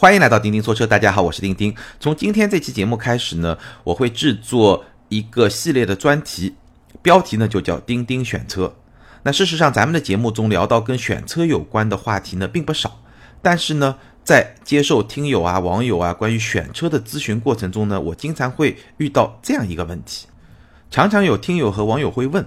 欢迎来到钉钉说车，大家好，我是钉钉。从今天这期节目开始呢，我会制作一个系列的专题，标题呢就叫钉钉选车。那事实上，咱们的节目中聊到跟选车有关的话题呢并不少，但是呢，在接受听友啊、网友啊关于选车的咨询过程中呢，我经常会遇到这样一个问题，常常有听友和网友会问，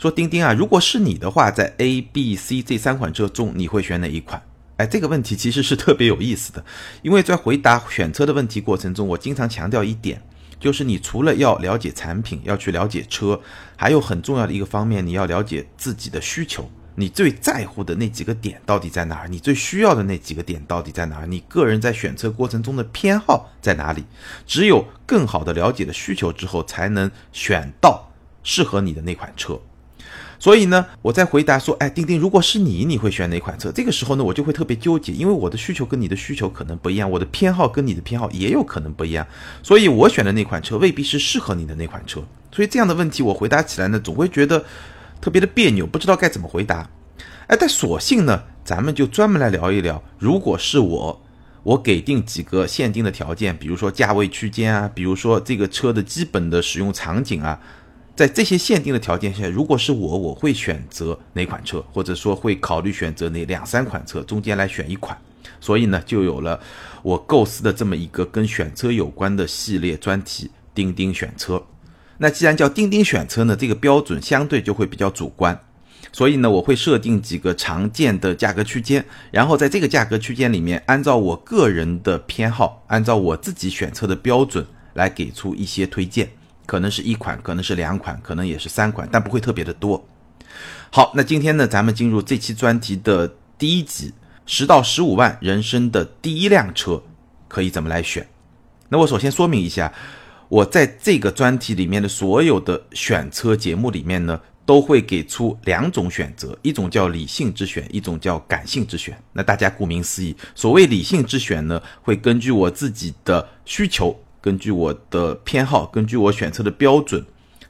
说钉钉啊，如果是你的话，在 A、B、C 这三款车中，你会选哪一款？哎，这个问题其实是特别有意思的，因为在回答选车的问题过程中，我经常强调一点，就是你除了要了解产品，要去了解车，还有很重要的一个方面，你要了解自己的需求，你最在乎的那几个点到底在哪儿？你最需要的那几个点到底在哪儿？你个人在选车过程中的偏好在哪里？只有更好的了解了需求之后，才能选到适合你的那款车。所以呢，我在回答说，哎，丁丁，如果是你，你会选哪款车？这个时候呢，我就会特别纠结，因为我的需求跟你的需求可能不一样，我的偏好跟你的偏好也有可能不一样，所以我选的那款车未必是适合你的那款车。所以这样的问题我回答起来呢，总会觉得特别的别扭，不知道该怎么回答。哎，但索性呢，咱们就专门来聊一聊，如果是我，我给定几个限定的条件，比如说价位区间啊，比如说这个车的基本的使用场景啊。在这些限定的条件下，如果是我，我会选择哪款车，或者说会考虑选择哪两三款车中间来选一款，所以呢，就有了我构思的这么一个跟选车有关的系列专题——钉钉选车。那既然叫钉钉选车呢，这个标准相对就会比较主观，所以呢，我会设定几个常见的价格区间，然后在这个价格区间里面，按照我个人的偏好，按照我自己选车的标准来给出一些推荐。可能是一款，可能是两款，可能也是三款，但不会特别的多。好，那今天呢，咱们进入这期专题的第一集，十到十五万人生的第一辆车可以怎么来选？那我首先说明一下，我在这个专题里面的所有的选车节目里面呢，都会给出两种选择，一种叫理性之选，一种叫感性之选。那大家顾名思义，所谓理性之选呢，会根据我自己的需求。根据我的偏好，根据我选车的标准，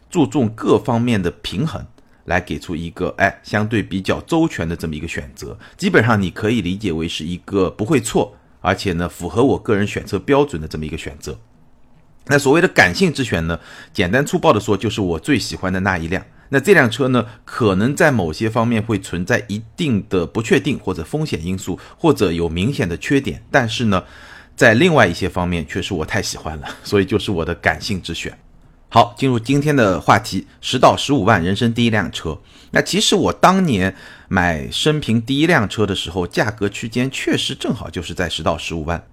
注重各方面的平衡，来给出一个哎相对比较周全的这么一个选择。基本上你可以理解为是一个不会错，而且呢符合我个人选车标准的这么一个选择。那所谓的感性之选呢，简单粗暴的说就是我最喜欢的那一辆。那这辆车呢，可能在某些方面会存在一定的不确定或者风险因素，或者有明显的缺点，但是呢。在另外一些方面，却是我太喜欢了，所以就是我的感性之选。好，进入今天的话题：十到十五万人生第一辆车。那其实我当年买生平第一辆车的时候，价格区间确实正好就是在十到十五万。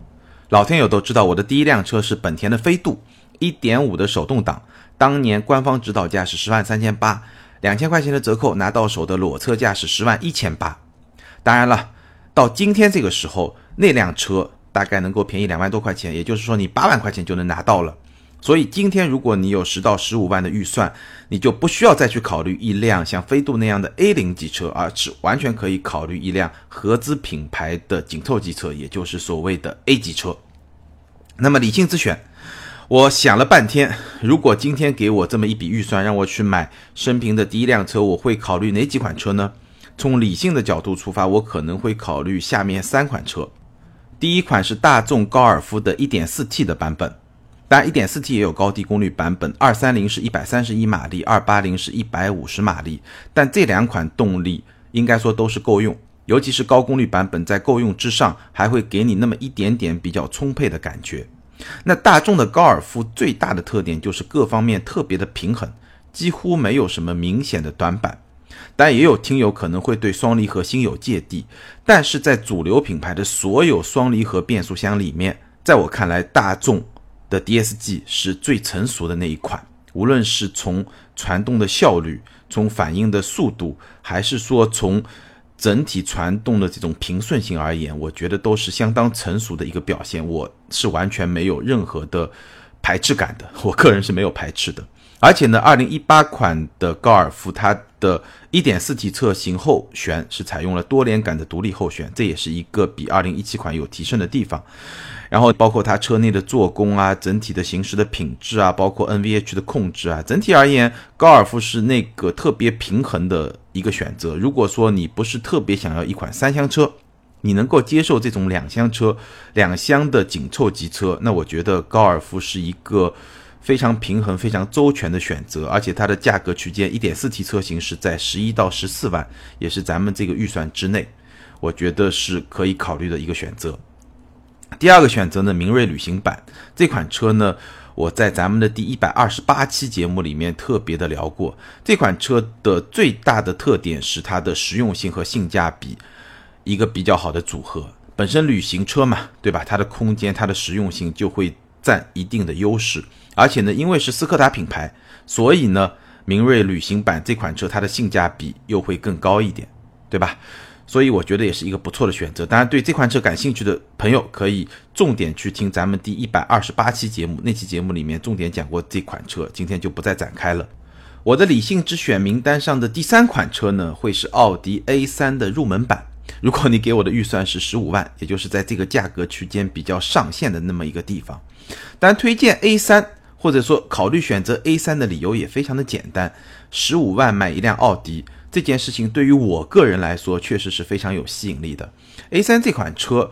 老天友都知道，我的第一辆车是本田的飞度，一点五的手动挡，当年官方指导价是十万三千八，两千块钱的折扣拿到手的裸车价是十万一千八。当然了，到今天这个时候，那辆车。大概能够便宜两万多块钱，也就是说你八万块钱就能拿到了。所以今天如果你有十到十五万的预算，你就不需要再去考虑一辆像飞度那样的 A 零级车，而是完全可以考虑一辆合资品牌的紧凑级车，也就是所谓的 A 级车。那么理性之选，我想了半天，如果今天给我这么一笔预算，让我去买生平的第一辆车，我会考虑哪几款车呢？从理性的角度出发，我可能会考虑下面三款车。第一款是大众高尔夫的 1.4T 的版本，当然 1.4T 也有高低功率版本，230是一百三十一马力，280是一百五十马力，但这两款动力应该说都是够用，尤其是高功率版本在够用之上，还会给你那么一点点比较充沛的感觉。那大众的高尔夫最大的特点就是各方面特别的平衡，几乎没有什么明显的短板。但也有听友可能会对双离合心有芥蒂，但是在主流品牌的所有双离合变速箱里面，在我看来，大众的 DSG 是最成熟的那一款。无论是从传动的效率、从反应的速度，还是说从整体传动的这种平顺性而言，我觉得都是相当成熟的一个表现。我是完全没有任何的排斥感的，我个人是没有排斥的。而且呢，二零一八款的高尔夫，它的一点四 T 侧型后悬是采用了多连杆的独立后悬，这也是一个比二零一七款有提升的地方。然后包括它车内的做工啊，整体的行驶的品质啊，包括 NVH 的控制啊，整体而言，高尔夫是那个特别平衡的一个选择。如果说你不是特别想要一款三厢车，你能够接受这种两厢车、两厢的紧凑级车，那我觉得高尔夫是一个非常平衡、非常周全的选择，而且它的价格区间一点四 T 车型是在十一到十四万，也是咱们这个预算之内，我觉得是可以考虑的一个选择。第二个选择呢，明锐旅行版这款车呢。我在咱们的第一百二十八期节目里面特别的聊过，这款车的最大的特点是它的实用性和性价比一个比较好的组合。本身旅行车嘛，对吧？它的空间、它的实用性就会占一定的优势。而且呢，因为是斯柯达品牌，所以呢，明锐旅行版这款车它的性价比又会更高一点，对吧？所以我觉得也是一个不错的选择。当然，对这款车感兴趣的朋友可以重点去听咱们第一百二十八期节目，那期节目里面重点讲过这款车，今天就不再展开了。我的理性之选名单上的第三款车呢，会是奥迪 A3 的入门版。如果你给我的预算是十五万，也就是在这个价格区间比较上限的那么一个地方，当然推荐 A3 或者说考虑选择 A3 的理由也非常的简单，十五万买一辆奥迪。这件事情对于我个人来说，确实是非常有吸引力的。A3 这款车，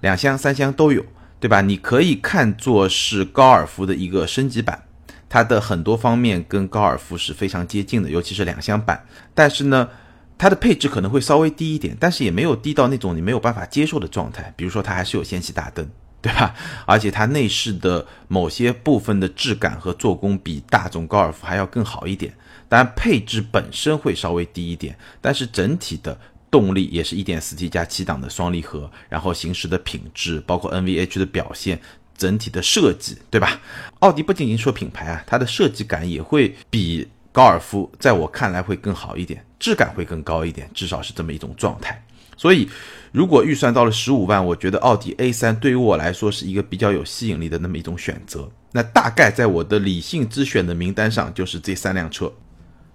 两厢、三厢都有，对吧？你可以看作是高尔夫的一个升级版，它的很多方面跟高尔夫是非常接近的，尤其是两厢版。但是呢，它的配置可能会稍微低一点，但是也没有低到那种你没有办法接受的状态。比如说，它还是有氙气大灯，对吧？而且它内饰的某些部分的质感和做工比大众高尔夫还要更好一点。当然，配置本身会稍微低一点，但是整体的动力也是一点四 T 加七档的双离合，然后行驶的品质，包括 NVH 的表现，整体的设计，对吧？奥迪不仅仅说品牌啊，它的设计感也会比高尔夫在我看来会更好一点，质感会更高一点，至少是这么一种状态。所以，如果预算到了十五万，我觉得奥迪 A3 对于我来说是一个比较有吸引力的那么一种选择。那大概在我的理性之选的名单上，就是这三辆车。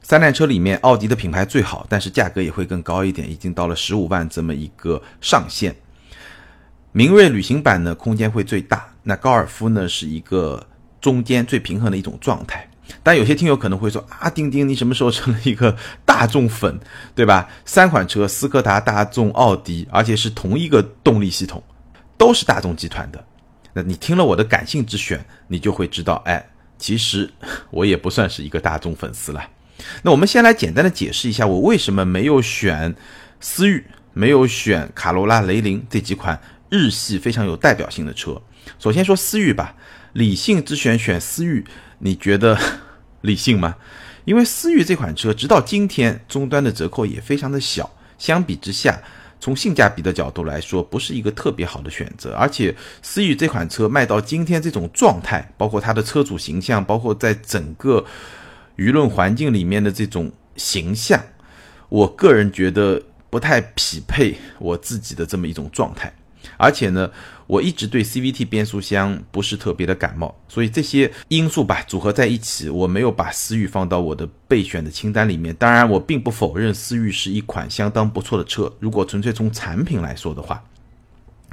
三辆车里面，奥迪的品牌最好，但是价格也会更高一点，已经到了十五万这么一个上限。明锐旅行版呢，空间会最大。那高尔夫呢，是一个中间最平衡的一种状态。但有些听友可能会说啊，丁丁，你什么时候成了一个大众粉，对吧？三款车，斯柯达、大众、奥迪，而且是同一个动力系统，都是大众集团的。那你听了我的感性之选，你就会知道，哎，其实我也不算是一个大众粉丝了。那我们先来简单的解释一下，我为什么没有选思域，没有选卡罗拉、雷凌这几款日系非常有代表性的车。首先说思域吧，理性之选选思域，你觉得理性吗？因为思域这款车直到今天终端的折扣也非常的小，相比之下，从性价比的角度来说，不是一个特别好的选择。而且思域这款车卖到今天这种状态，包括它的车主形象，包括在整个。舆论环境里面的这种形象，我个人觉得不太匹配我自己的这么一种状态。而且呢，我一直对 CVT 变速箱不是特别的感冒，所以这些因素吧组合在一起，我没有把思域放到我的备选的清单里面。当然，我并不否认思域是一款相当不错的车。如果纯粹从产品来说的话，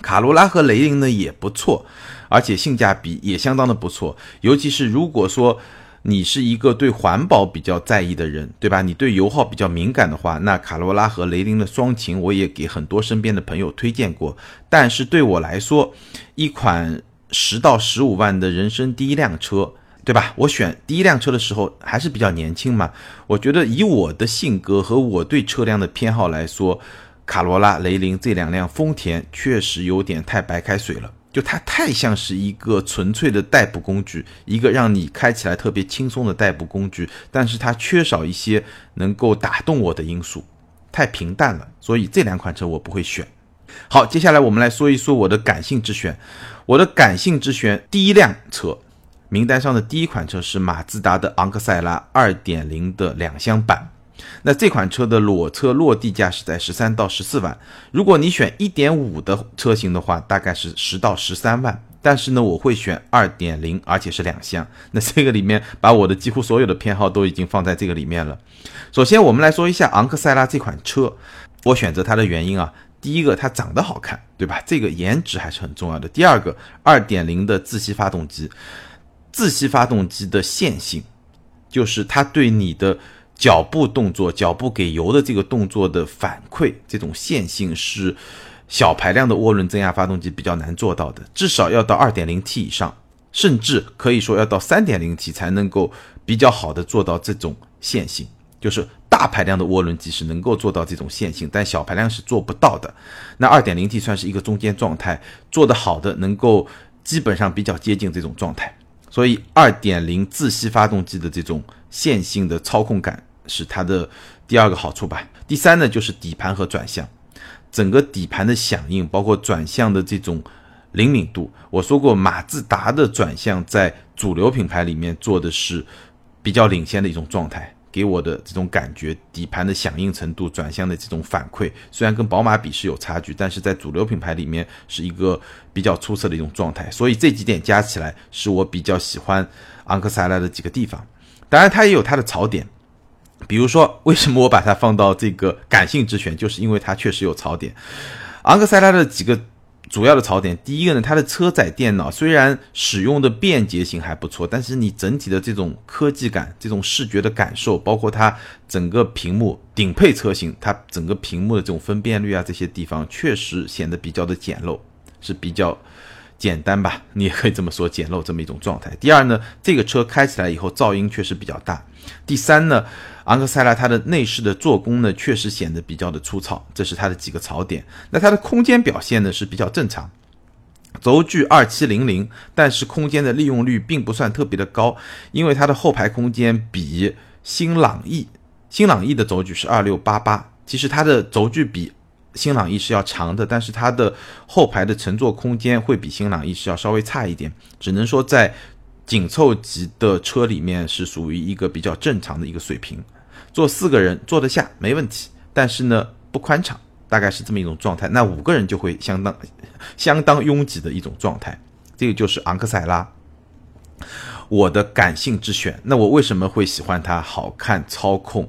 卡罗拉和雷凌呢也不错，而且性价比也相当的不错。尤其是如果说。你是一个对环保比较在意的人，对吧？你对油耗比较敏感的话，那卡罗拉和雷凌的双擎我也给很多身边的朋友推荐过。但是对我来说，一款十到十五万的人生第一辆车，对吧？我选第一辆车的时候还是比较年轻嘛。我觉得以我的性格和我对车辆的偏好来说，卡罗拉、雷凌这两辆丰田确实有点太白开水了。就它太像是一个纯粹的代步工具，一个让你开起来特别轻松的代步工具，但是它缺少一些能够打动我的因素，太平淡了，所以这两款车我不会选。好，接下来我们来说一说我的感性之选。我的感性之选第一辆车，名单上的第一款车是马自达的昂克赛拉2.0的两厢版。那这款车的裸车落地价是在十三到十四万，如果你选一点五的车型的话，大概是十到十三万。但是呢，我会选二点零，而且是两厢。那这个里面把我的几乎所有的偏好都已经放在这个里面了。首先，我们来说一下昂克赛拉这款车，我选择它的原因啊，第一个它长得好看，对吧？这个颜值还是很重要的。第二个，二点零的自吸发动机，自吸发动机的线性，就是它对你的。脚步动作，脚步给油的这个动作的反馈，这种线性是小排量的涡轮增压发动机比较难做到的，至少要到 2.0T 以上，甚至可以说要到 3.0T 才能够比较好的做到这种线性。就是大排量的涡轮机是能够做到这种线性，但小排量是做不到的。那 2.0T 算是一个中间状态，做得好的能够基本上比较接近这种状态。所以2.0自吸发动机的这种线性的操控感是它的第二个好处吧。第三呢，就是底盘和转向，整个底盘的响应，包括转向的这种灵敏度。我说过，马自达的转向在主流品牌里面做的是比较领先的一种状态。给我的这种感觉，底盘的响应程度、转向的这种反馈，虽然跟宝马比是有差距，但是在主流品牌里面是一个比较出色的一种状态。所以这几点加起来，是我比较喜欢昂克赛拉的几个地方。当然，它也有它的槽点，比如说，为什么我把它放到这个感性之选，就是因为它确实有槽点。昂克赛拉的几个。主要的槽点，第一个呢，它的车载电脑虽然使用的便捷性还不错，但是你整体的这种科技感、这种视觉的感受，包括它整个屏幕顶配车型，它整个屏幕的这种分辨率啊，这些地方确实显得比较的简陋，是比较简单吧？你也可以这么说，简陋这么一种状态。第二呢，这个车开起来以后噪音确实比较大。第三呢。昂克赛拉它的内饰的做工呢，确实显得比较的粗糙，这是它的几个槽点。那它的空间表现呢是比较正常，轴距二七零零，但是空间的利用率并不算特别的高，因为它的后排空间比新朗逸，新朗逸的轴距是二六八八，其实它的轴距比新朗逸是要长的，但是它的后排的乘坐空间会比新朗逸是要稍微差一点，只能说在紧凑级的车里面是属于一个比较正常的一个水平。坐四个人坐得下没问题，但是呢不宽敞，大概是这么一种状态。那五个人就会相当相当拥挤的一种状态。这个就是昂克赛拉，我的感性之选。那我为什么会喜欢它？好看、操控，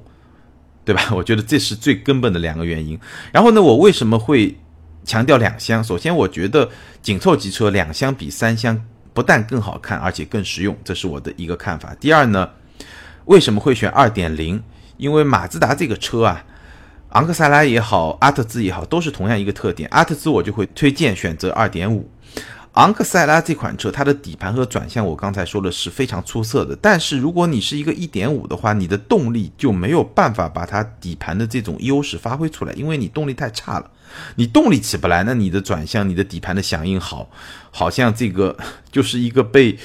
对吧？我觉得这是最根本的两个原因。然后呢，我为什么会强调两厢？首先，我觉得紧凑级车两厢比三厢不但更好看，而且更实用，这是我的一个看法。第二呢，为什么会选二点零？因为马自达这个车啊，昂克赛拉也好，阿特兹也好，都是同样一个特点。阿特兹我就会推荐选择二点五，昂克赛拉这款车，它的底盘和转向我刚才说的是非常出色的。但是如果你是一个一点五的话，你的动力就没有办法把它底盘的这种优势发挥出来，因为你动力太差了，你动力起不来，那你的转向、你的底盘的响应好，好像这个就是一个被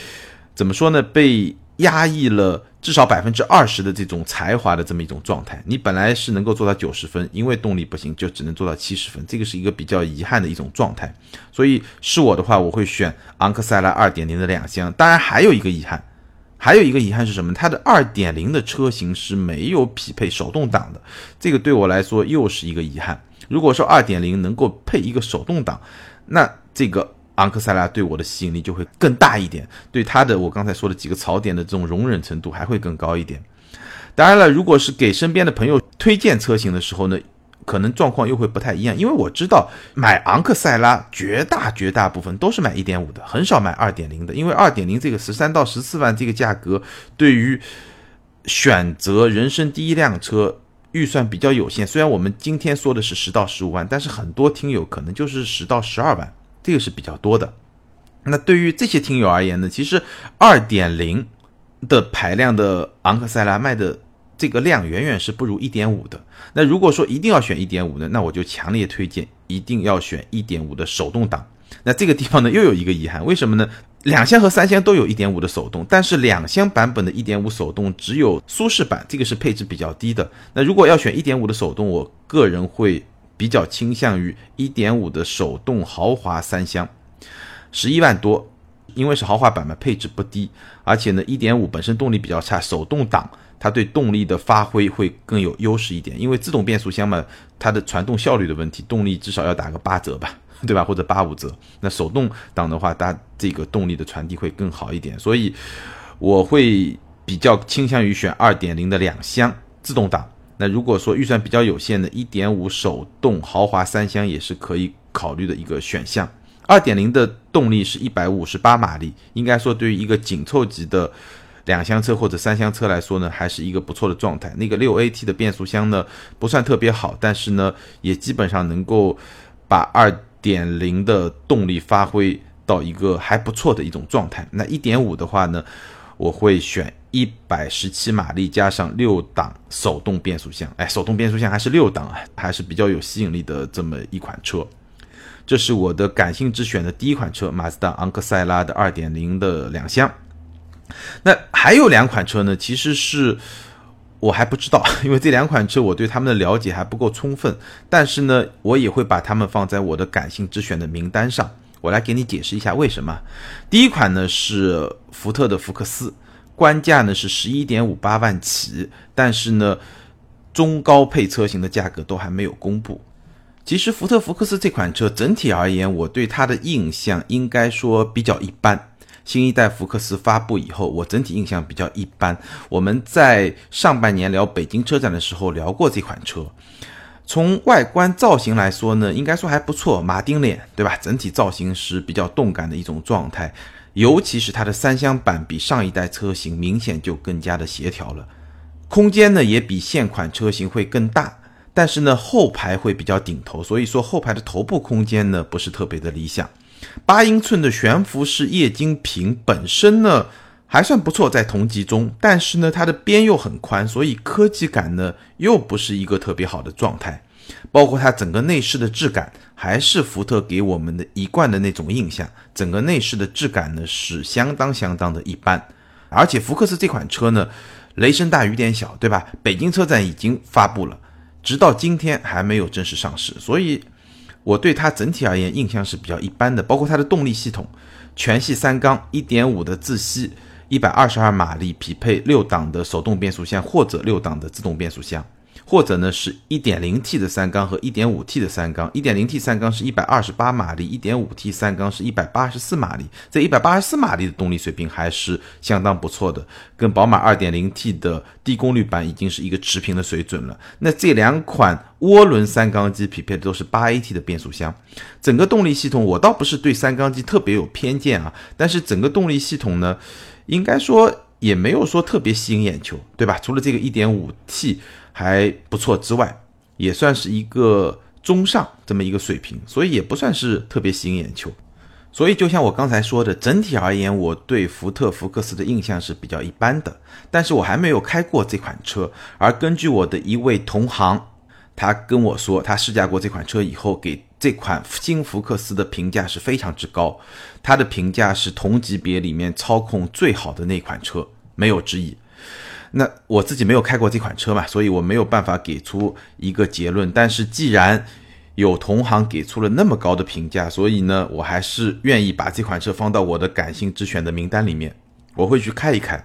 怎么说呢？被压抑了。至少百分之二十的这种才华的这么一种状态，你本来是能够做到九十分，因为动力不行，就只能做到七十分，这个是一个比较遗憾的一种状态。所以是我的话，我会选昂克赛拉二点零的两厢。当然还有一个遗憾，还有一个遗憾是什么？它的二点零的车型是没有匹配手动挡的，这个对我来说又是一个遗憾。如果说二点零能够配一个手动挡，那这个。昂克赛拉对我的吸引力就会更大一点，对它的我刚才说的几个槽点的这种容忍程度还会更高一点。当然了，如果是给身边的朋友推荐车型的时候呢，可能状况又会不太一样，因为我知道买昂克赛拉绝大绝大部分都是买1.5的，很少买2.0的，因为2.0这个十三到十四万这个价格，对于选择人生第一辆车预算比较有限。虽然我们今天说的是十到十五万，但是很多听友可能就是十到十二万。这个是比较多的，那对于这些听友而言呢，其实二点零的排量的昂克赛拉卖的这个量远远是不如一点五的。那如果说一定要选一点五的，那我就强烈推荐一定要选一点五的手动挡。那这个地方呢又有一个遗憾，为什么呢？两厢和三厢都有一点五的手动，但是两厢版本的一点五手动只有舒适版，这个是配置比较低的。那如果要选一点五的手动，我个人会。比较倾向于1.5的手动豪华三厢，十一万多，因为是豪华版嘛，配置不低，而且呢，1.5本身动力比较差，手动挡它对动力的发挥会更有优势一点，因为自动变速箱嘛，它的传动效率的问题，动力至少要打个八折吧，对吧？或者八五折，那手动挡的话，它这个动力的传递会更好一点，所以我会比较倾向于选2.0的两厢自动挡。那如果说预算比较有限的，一点五手动豪华三厢也是可以考虑的一个选项。二点零的动力是一百五十八马力，应该说对于一个紧凑级的两厢车或者三厢车来说呢，还是一个不错的状态。那个六 AT 的变速箱呢，不算特别好，但是呢，也基本上能够把二点零的动力发挥到一个还不错的一种状态。那一点五的话呢，我会选一百十七马力加上六档手动变速箱。哎，手动变速箱还是六档啊，还是比较有吸引力的这么一款车。这是我的感性之选的第一款车，马自达昂克赛拉的二点零的两厢。那还有两款车呢，其实是我还不知道，因为这两款车我对他们的了解还不够充分。但是呢，我也会把它们放在我的感性之选的名单上。我来给你解释一下为什么。第一款呢是福特的福克斯，官价呢是十一点五八万起，但是呢中高配车型的价格都还没有公布。其实福特福克斯这款车整体而言，我对它的印象应该说比较一般。新一代福克斯发布以后，我整体印象比较一般。我们在上半年聊北京车展的时候聊过这款车，从外观造型来说呢，应该说还不错，马丁脸对吧？整体造型是比较动感的一种状态，尤其是它的三厢版比上一代车型明显就更加的协调了，空间呢也比现款车型会更大。但是呢，后排会比较顶头，所以说后排的头部空间呢不是特别的理想。八英寸的悬浮式液晶屏本身呢还算不错，在同级中，但是呢它的边又很宽，所以科技感呢又不是一个特别好的状态。包括它整个内饰的质感，还是福特给我们的一贯的那种印象，整个内饰的质感呢是相当相当的一般。而且福克斯这款车呢，雷声大雨点小，对吧？北京车展已经发布了。直到今天还没有正式上市，所以我对它整体而言印象是比较一般的。包括它的动力系统，全系三缸，一点五的自吸，一百二十二马力，匹配六档的手动变速箱或者六档的自动变速箱。或者呢是 1.0T 的三缸和 1.5T 的三缸，1.0T 三缸是一百二十八马力，1.5T 三缸是一百八十四马力，这一百八十四马力的动力水平还是相当不错的，跟宝马 2.0T 的低功率版已经是一个持平的水准了。那这两款涡轮三缸机匹配的都是 8AT 的变速箱，整个动力系统我倒不是对三缸机特别有偏见啊，但是整个动力系统呢，应该说也没有说特别吸引眼球，对吧？除了这个 1.5T。还不错之外，也算是一个中上这么一个水平，所以也不算是特别吸引眼球。所以就像我刚才说的，整体而言，我对福特福克斯的印象是比较一般的。但是我还没有开过这款车，而根据我的一位同行，他跟我说，他试驾过这款车以后，给这款新福克斯的评价是非常之高。他的评价是同级别里面操控最好的那款车，没有之一。那我自己没有开过这款车嘛，所以我没有办法给出一个结论。但是既然有同行给出了那么高的评价，所以呢，我还是愿意把这款车放到我的感性之选的名单里面，我会去开一开。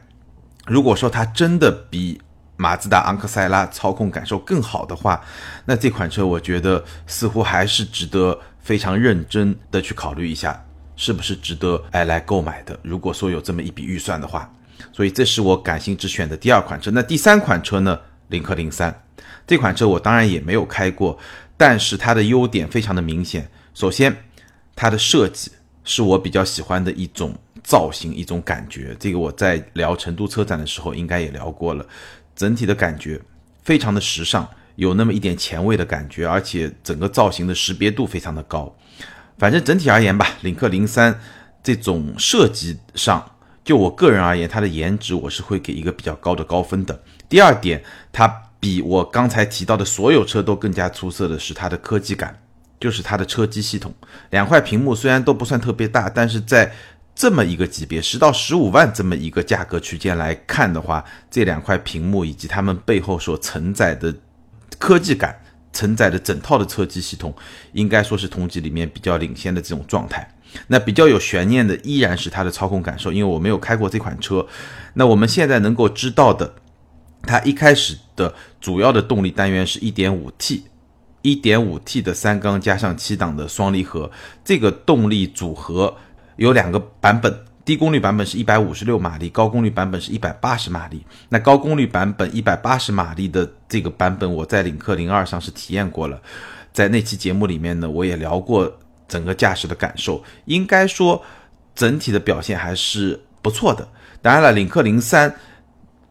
如果说它真的比马自达昂克赛拉操控感受更好的话，那这款车我觉得似乎还是值得非常认真的去考虑一下，是不是值得哎来购买的。如果说有这么一笔预算的话。所以这是我感性之选的第二款车。那第三款车呢？领克零三这款车我当然也没有开过，但是它的优点非常的明显。首先，它的设计是我比较喜欢的一种造型，一种感觉。这个我在聊成都车展的时候应该也聊过了。整体的感觉非常的时尚，有那么一点前卫的感觉，而且整个造型的识别度非常的高。反正整体而言吧，领克零三这种设计上。就我个人而言，它的颜值我是会给一个比较高的高分的。第二点，它比我刚才提到的所有车都更加出色的是它的科技感，就是它的车机系统。两块屏幕虽然都不算特别大，但是在这么一个级别，十到十五万这么一个价格区间来看的话，这两块屏幕以及它们背后所承载的科技感，承载的整套的车机系统，应该说是同级里面比较领先的这种状态。那比较有悬念的依然是它的操控感受，因为我没有开过这款车。那我们现在能够知道的，它一开始的主要的动力单元是 1.5T，1.5T 的三缸加上七档的双离合，这个动力组合有两个版本，低功率版本是一百五十六马力，高功率版本是一百八十马力。那高功率版本一百八十马力的这个版本，我在领克零二上是体验过了，在那期节目里面呢，我也聊过。整个驾驶的感受，应该说整体的表现还是不错的。当然了，领克零三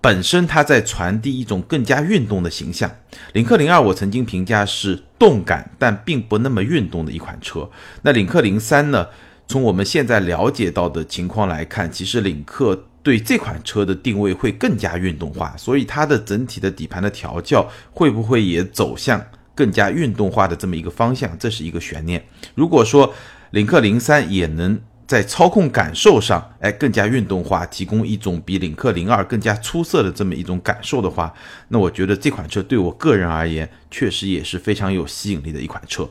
本身它在传递一种更加运动的形象。领克零二我曾经评价是动感但并不那么运动的一款车。那领克零三呢？从我们现在了解到的情况来看，其实领克对这款车的定位会更加运动化，所以它的整体的底盘的调教会不会也走向更加运动化的这么一个方向？这是一个悬念。如果说领克零三也能在操控感受上，哎，更加运动化，提供一种比领克零二更加出色的这么一种感受的话，那我觉得这款车对我个人而言，确实也是非常有吸引力的一款车。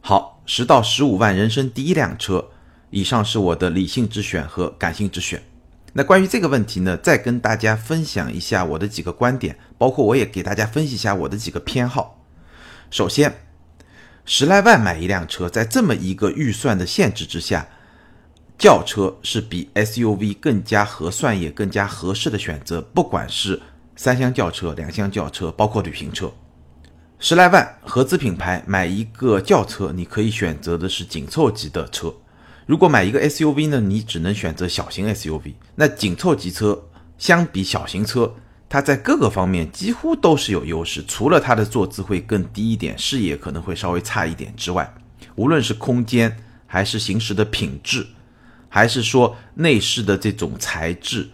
好，十到十五万人生第一辆车，以上是我的理性之选和感性之选。那关于这个问题呢，再跟大家分享一下我的几个观点，包括我也给大家分析一下我的几个偏好。首先，十来万买一辆车，在这么一个预算的限制之下。轿车是比 SUV 更加合算也更加合适的选择，不管是三厢轿车、两厢轿车，包括旅行车，十来万合资品牌买一个轿车，你可以选择的是紧凑级的车；如果买一个 SUV 呢，你只能选择小型 SUV。那紧凑级车相比小型车，它在各个方面几乎都是有优势，除了它的坐姿会更低一点，视野可能会稍微差一点之外，无论是空间还是行驶的品质。还是说内饰的这种材质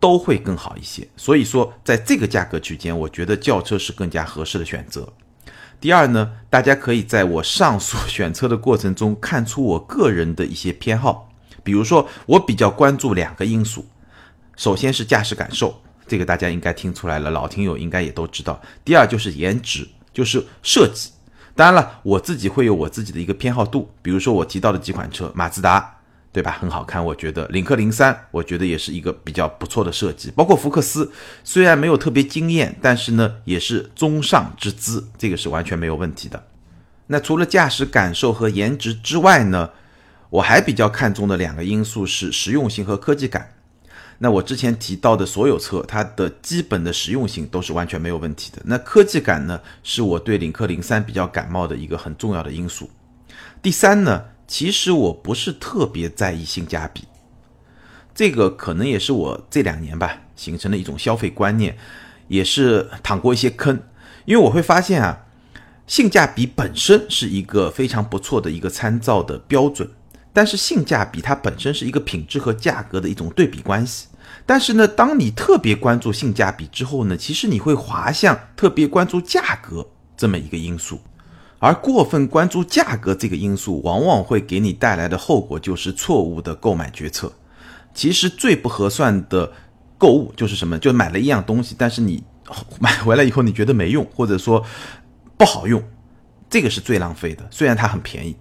都会更好一些，所以说在这个价格区间，我觉得轿车是更加合适的选择。第二呢，大家可以在我上述选车的过程中看出我个人的一些偏好，比如说我比较关注两个因素，首先是驾驶感受，这个大家应该听出来了，老听友应该也都知道。第二就是颜值，就是设计。当然了，我自己会有我自己的一个偏好度，比如说我提到的几款车，马自达。对吧？很好看，我觉得领克零三，我觉得也是一个比较不错的设计。包括福克斯，虽然没有特别惊艳，但是呢，也是中上之姿，这个是完全没有问题的。那除了驾驶感受和颜值之外呢，我还比较看重的两个因素是实用性和科技感。那我之前提到的所有车，它的基本的实用性都是完全没有问题的。那科技感呢，是我对领克零三比较感冒的一个很重要的因素。第三呢？其实我不是特别在意性价比，这个可能也是我这两年吧形成的一种消费观念，也是淌过一些坑。因为我会发现啊，性价比本身是一个非常不错的一个参照的标准，但是性价比它本身是一个品质和价格的一种对比关系。但是呢，当你特别关注性价比之后呢，其实你会滑向特别关注价格这么一个因素。而过分关注价格这个因素，往往会给你带来的后果就是错误的购买决策。其实最不合算的购物就是什么？就买了一样东西，但是你买回来以后你觉得没用，或者说不好用，这个是最浪费的。虽然它很便宜，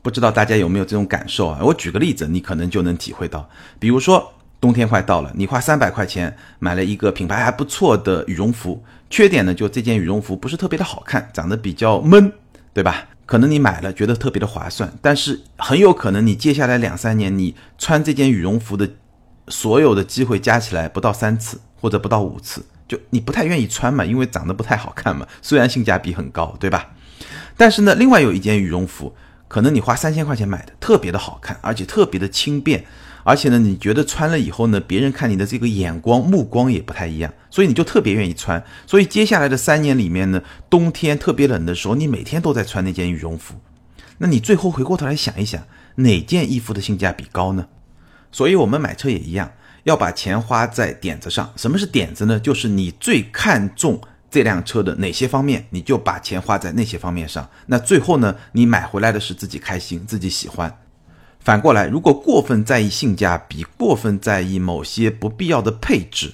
不知道大家有没有这种感受啊？我举个例子，你可能就能体会到。比如说冬天快到了，你花三百块钱买了一个品牌还不错的羽绒服，缺点呢就这件羽绒服不是特别的好看，长得比较闷。对吧？可能你买了觉得特别的划算，但是很有可能你接下来两三年你穿这件羽绒服的所有的机会加起来不到三次或者不到五次，就你不太愿意穿嘛，因为长得不太好看嘛。虽然性价比很高，对吧？但是呢，另外有一件羽绒服，可能你花三千块钱买的，特别的好看，而且特别的轻便。而且呢，你觉得穿了以后呢，别人看你的这个眼光目光也不太一样，所以你就特别愿意穿。所以接下来的三年里面呢，冬天特别冷的时候，你每天都在穿那件羽绒服。那你最后回过头来想一想，哪件衣服的性价比高呢？所以我们买车也一样，要把钱花在点子上。什么是点子呢？就是你最看重这辆车的哪些方面，你就把钱花在那些方面上。那最后呢，你买回来的是自己开心、自己喜欢。反过来，如果过分在意性价比，过分在意某些不必要的配置，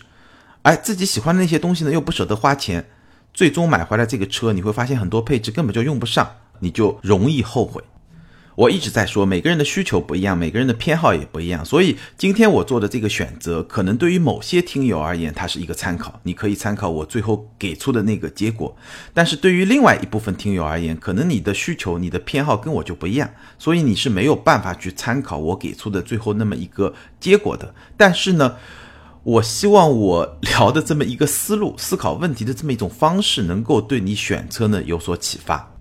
哎，自己喜欢的那些东西呢，又不舍得花钱，最终买回来这个车，你会发现很多配置根本就用不上，你就容易后悔。我一直在说，每个人的需求不一样，每个人的偏好也不一样，所以今天我做的这个选择，可能对于某些听友而言，它是一个参考，你可以参考我最后给出的那个结果。但是对于另外一部分听友而言，可能你的需求、你的偏好跟我就不一样，所以你是没有办法去参考我给出的最后那么一个结果的。但是呢，我希望我聊的这么一个思路、思考问题的这么一种方式，能够对你选车呢有所启发。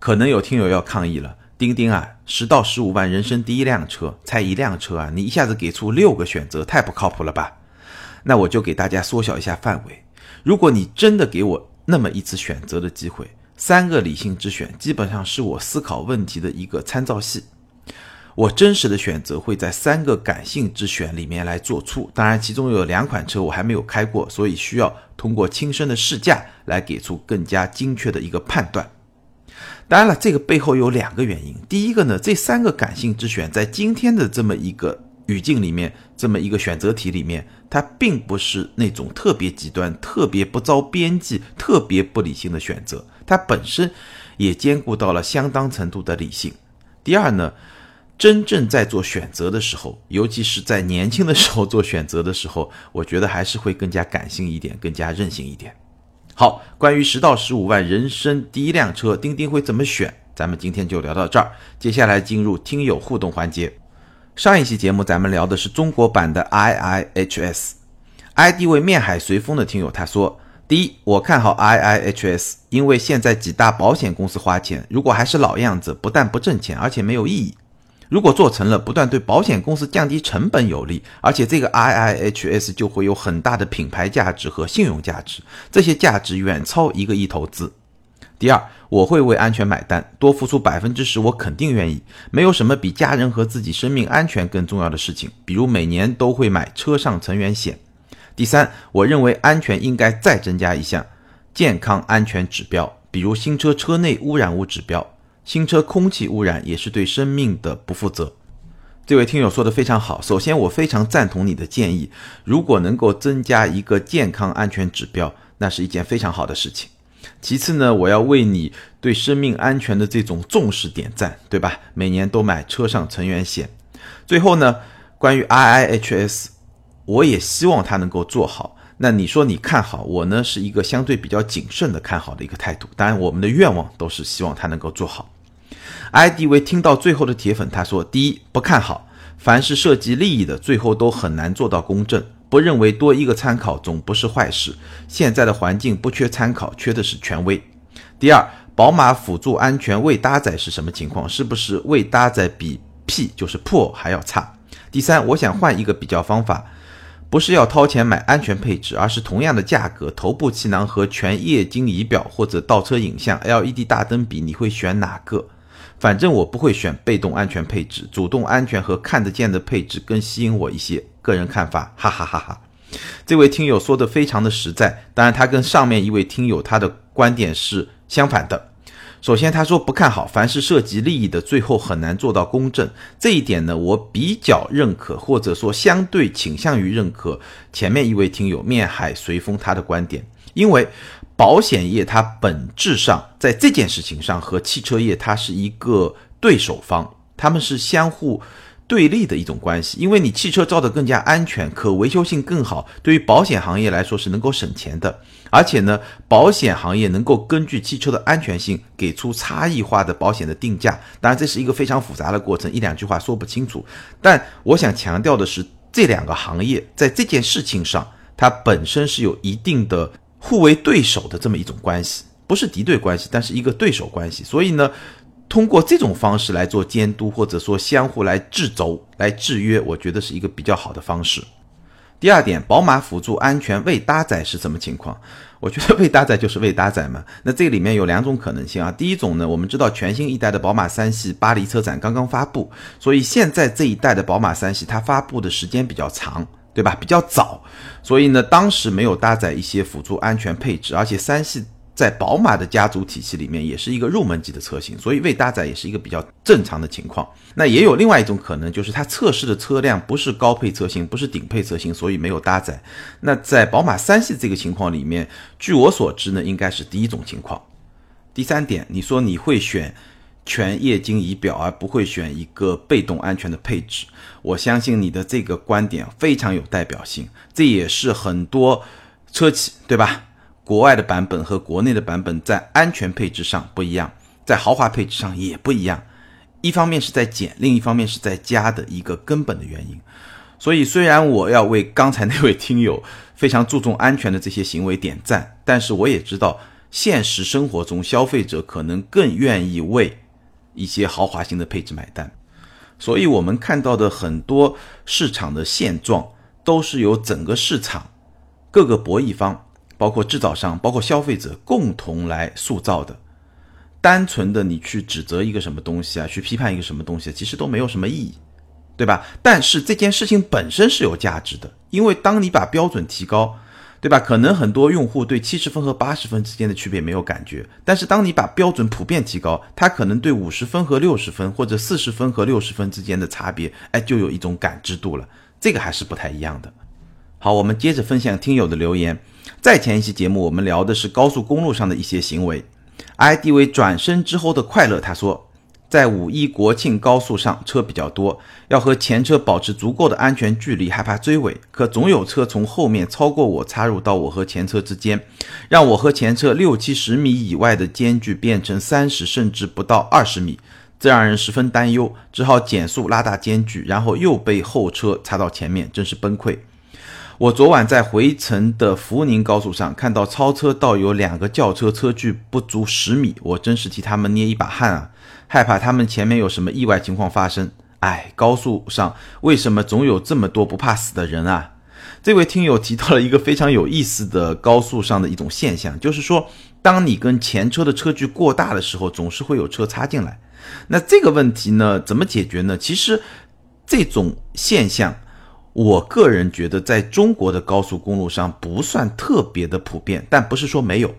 可能有听友要抗议了。钉钉啊，十到十五万人生第一辆车，才一辆车啊，你一下子给出六个选择，太不靠谱了吧？那我就给大家缩小一下范围。如果你真的给我那么一次选择的机会，三个理性之选基本上是我思考问题的一个参照系。我真实的选择会在三个感性之选里面来做出。当然，其中有两款车我还没有开过，所以需要通过亲身的试驾来给出更加精确的一个判断。当然了，这个背后有两个原因。第一个呢，这三个感性之选在今天的这么一个语境里面，这么一个选择题里面，它并不是那种特别极端、特别不着边际、特别不理性的选择，它本身也兼顾到了相当程度的理性。第二呢。真正在做选择的时候，尤其是在年轻的时候做选择的时候，我觉得还是会更加感性一点，更加任性一点。好，关于十到十五万人生第一辆车，钉钉会怎么选？咱们今天就聊到这儿。接下来进入听友互动环节。上一期节目咱们聊的是中国版的 IIHS，ID 为面海随风的听友他说：第一，我看好 IIHS，因为现在几大保险公司花钱，如果还是老样子，不但不挣钱，而且没有意义。如果做成了，不但对保险公司降低成本有利，而且这个 IIHS 就会有很大的品牌价值和信用价值，这些价值远超一个亿投资。第二，我会为安全买单，多付出百分之十，我肯定愿意。没有什么比家人和自己生命安全更重要的事情，比如每年都会买车上成员险。第三，我认为安全应该再增加一项健康安全指标，比如新车车内污染物指标。新车空气污染也是对生命的不负责。这位听友说的非常好。首先，我非常赞同你的建议。如果能够增加一个健康安全指标，那是一件非常好的事情。其次呢，我要为你对生命安全的这种重视点赞，对吧？每年都买车上成员险。最后呢，关于 IIHS，我也希望它能够做好。那你说你看好我呢？是一个相对比较谨慎的看好的一个态度。当然，我们的愿望都是希望它能够做好。IDV 听到最后的铁粉他说：第一，不看好，凡是涉及利益的，最后都很难做到公正。不认为多一个参考总不是坏事。现在的环境不缺参考，缺的是权威。第二，宝马辅助安全未搭载是什么情况？是不是未搭载比 P 就是 Poor 还要差？第三，我想换一个比较方法，不是要掏钱买安全配置，而是同样的价格，头部气囊和全液晶仪表或者倒车影像 LED 大灯比，你会选哪个？反正我不会选被动安全配置，主动安全和看得见的配置更吸引我一些。个人看法，哈哈哈哈。这位听友说的非常的实在，当然他跟上面一位听友他的观点是相反的。首先他说不看好，凡是涉及利益的，最后很难做到公正。这一点呢，我比较认可，或者说相对倾向于认可前面一位听友面海随风他的观点，因为。保险业它本质上在这件事情上和汽车业它是一个对手方，他们是相互对立的一种关系。因为你汽车造的更加安全，可维修性更好，对于保险行业来说是能够省钱的。而且呢，保险行业能够根据汽车的安全性给出差异化的保险的定价。当然，这是一个非常复杂的过程，一两句话说不清楚。但我想强调的是，这两个行业在这件事情上，它本身是有一定的。互为对手的这么一种关系，不是敌对关系，但是一个对手关系。所以呢，通过这种方式来做监督，或者说相互来制肘、来制约，我觉得是一个比较好的方式。第二点，宝马辅助安全未搭载是什么情况？我觉得未搭载就是未搭载嘛。那这里面有两种可能性啊。第一种呢，我们知道全新一代的宝马三系巴黎车展刚刚发布，所以现在这一代的宝马三系它发布的时间比较长。对吧？比较早，所以呢，当时没有搭载一些辅助安全配置，而且三系在宝马的家族体系里面也是一个入门级的车型，所以未搭载也是一个比较正常的情况。那也有另外一种可能，就是它测试的车辆不是高配车型，不是顶配车型，所以没有搭载。那在宝马三系这个情况里面，据我所知呢，应该是第一种情况。第三点，你说你会选？全液晶仪表，而不会选一个被动安全的配置。我相信你的这个观点非常有代表性，这也是很多车企对吧？国外的版本和国内的版本在安全配置上不一样，在豪华配置上也不一样。一方面是在减，另一方面是在加的一个根本的原因。所以，虽然我要为刚才那位听友非常注重安全的这些行为点赞，但是我也知道，现实生活中消费者可能更愿意为。一些豪华型的配置买单，所以我们看到的很多市场的现状，都是由整个市场各个博弈方，包括制造商、包括消费者共同来塑造的。单纯的你去指责一个什么东西啊，去批判一个什么东西，其实都没有什么意义，对吧？但是这件事情本身是有价值的，因为当你把标准提高，对吧？可能很多用户对七十分和八十分之间的区别没有感觉，但是当你把标准普遍提高，他可能对五十分和六十分或者四十分和六十分之间的差别，哎，就有一种感知度了。这个还是不太一样的。好，我们接着分享听友的留言。在前一期节目，我们聊的是高速公路上的一些行为。ID 为转身之后的快乐，他说，在五一国庆高速上车比较多，要和前车保持足够的安全距离，害怕追尾，可总有车从后面超过我，插入到我和前车之间，让我和前车六七十米以外的间距变成三十甚至不到二十米，这让人十分担忧，只好减速拉大间距，然后又被后车插到前面，真是崩溃。我昨晚在回程的福宁高速上看到超车道有两个轿车车距不足十米，我真是替他们捏一把汗啊！害怕他们前面有什么意外情况发生。哎，高速上为什么总有这么多不怕死的人啊？这位听友提到了一个非常有意思的高速上的一种现象，就是说，当你跟前车的车距过大的时候，总是会有车插进来。那这个问题呢，怎么解决呢？其实这种现象。我个人觉得，在中国的高速公路上不算特别的普遍，但不是说没有。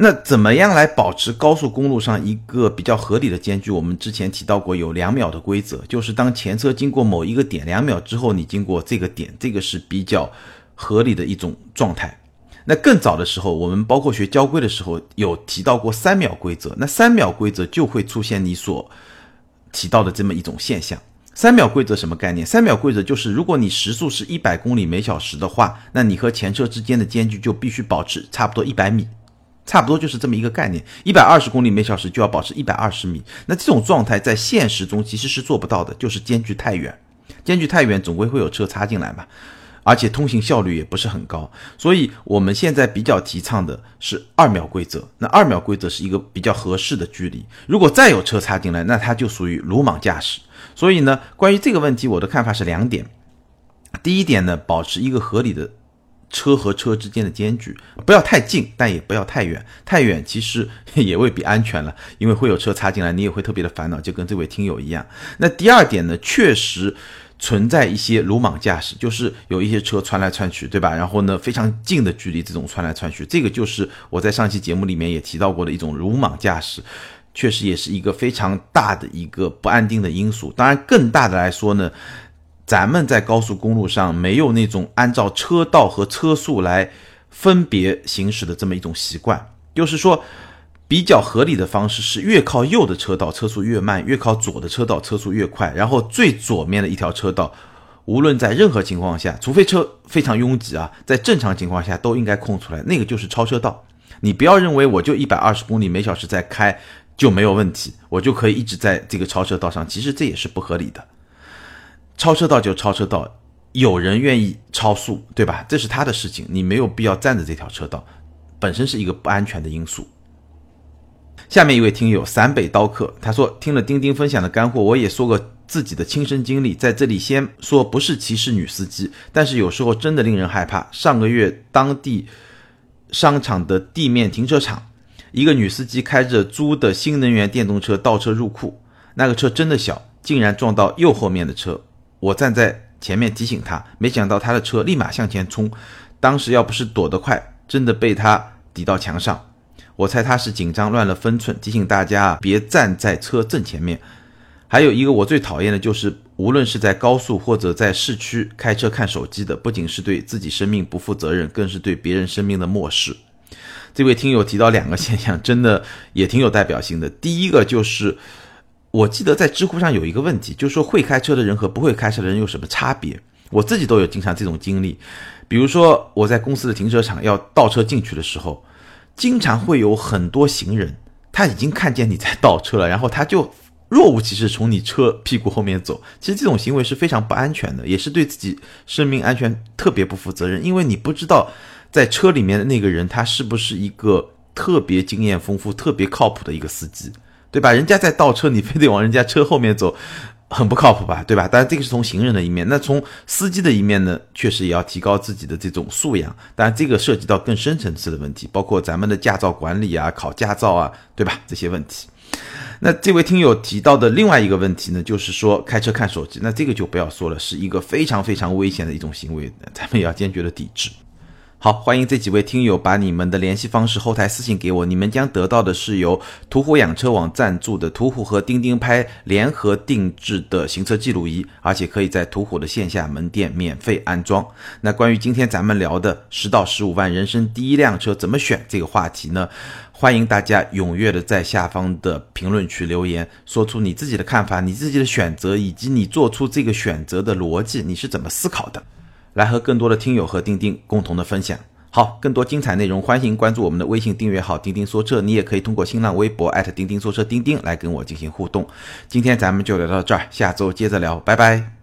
那怎么样来保持高速公路上一个比较合理的间距？我们之前提到过有两秒的规则，就是当前车经过某一个点两秒之后，你经过这个点，这个是比较合理的一种状态。那更早的时候，我们包括学交规的时候有提到过三秒规则，那三秒规则就会出现你所提到的这么一种现象。三秒规则什么概念？三秒规则就是，如果你时速是一百公里每小时的话，那你和前车之间的间距就必须保持差不多一百米，差不多就是这么一个概念。一百二十公里每小时就要保持一百二十米。那这种状态在现实中其实是做不到的，就是间距太远，间距太远总归会有车插进来嘛。而且通行效率也不是很高，所以我们现在比较提倡的是二秒规则。那二秒规则是一个比较合适的距离。如果再有车插进来，那它就属于鲁莽驾驶。所以呢，关于这个问题，我的看法是两点。第一点呢，保持一个合理的车和车之间的间距，不要太近，但也不要太远。太远其实 也未必安全了，因为会有车插进来，你也会特别的烦恼，就跟这位听友一样。那第二点呢，确实。存在一些鲁莽驾驶，就是有一些车穿来穿去，对吧？然后呢，非常近的距离这种穿来穿去，这个就是我在上期节目里面也提到过的一种鲁莽驾驶，确实也是一个非常大的一个不安定的因素。当然，更大的来说呢，咱们在高速公路上没有那种按照车道和车速来分别行驶的这么一种习惯，就是说。比较合理的方式是越靠右的车道车速越慢，越靠左的车道车速越快。然后最左面的一条车道，无论在任何情况下，除非车非常拥挤啊，在正常情况下都应该空出来，那个就是超车道。你不要认为我就一百二十公里每小时在开就没有问题，我就可以一直在这个超车道上，其实这也是不合理的。超车道就超车道，有人愿意超速，对吧？这是他的事情，你没有必要占着这条车道，本身是一个不安全的因素。下面一位听友陕北刀客，他说听了钉钉分享的干货，我也说个自己的亲身经历，在这里先说不是歧视女司机，但是有时候真的令人害怕。上个月当地商场的地面停车场，一个女司机开着租的新能源电动车倒车入库，那个车真的小，竟然撞到右后面的车。我站在前面提醒他，没想到他的车立马向前冲，当时要不是躲得快，真的被他抵到墙上。我猜他是紧张乱了分寸，提醒大家啊别站在车正前面。还有一个我最讨厌的就是，无论是在高速或者在市区开车看手机的，不仅是对自己生命不负责任，更是对别人生命的漠视。这位听友提到两个现象，真的也挺有代表性的。第一个就是，我记得在知乎上有一个问题，就是说会开车的人和不会开车的人有什么差别？我自己都有经常这种经历，比如说我在公司的停车场要倒车进去的时候。经常会有很多行人，他已经看见你在倒车了，然后他就若无其事从你车屁股后面走。其实这种行为是非常不安全的，也是对自己生命安全特别不负责任。因为你不知道在车里面的那个人他是不是一个特别经验丰富、特别靠谱的一个司机，对吧？人家在倒车，你非得往人家车后面走，很不靠谱吧，对吧？当然这个是从行人的一面，那从司机的一面呢，确实也要提高自己的这种素养。当然这个涉及到更深层次的问题，包括咱们的驾照管理啊、考驾照啊，对吧？这些问题。那这位听友提到的另外一个问题呢，就是说开车看手机，那这个就不要说了，是一个非常非常危险的一种行为，咱们也要坚决的抵制。好，欢迎这几位听友把你们的联系方式后台私信给我，你们将得到的是由途虎养车网赞助的途虎和钉钉拍联合定制的行车记录仪，而且可以在途虎的线下门店免费安装。那关于今天咱们聊的十到十五万人生第一辆车怎么选这个话题呢？欢迎大家踊跃的在下方的评论区留言，说出你自己的看法、你自己的选择以及你做出这个选择的逻辑，你是怎么思考的？来和更多的听友和钉钉共同的分享。好，更多精彩内容，欢迎关注我们的微信订阅号“钉钉说车”，你也可以通过新浪微博钉钉说车钉钉来跟我进行互动。今天咱们就聊到这儿，下周接着聊，拜拜。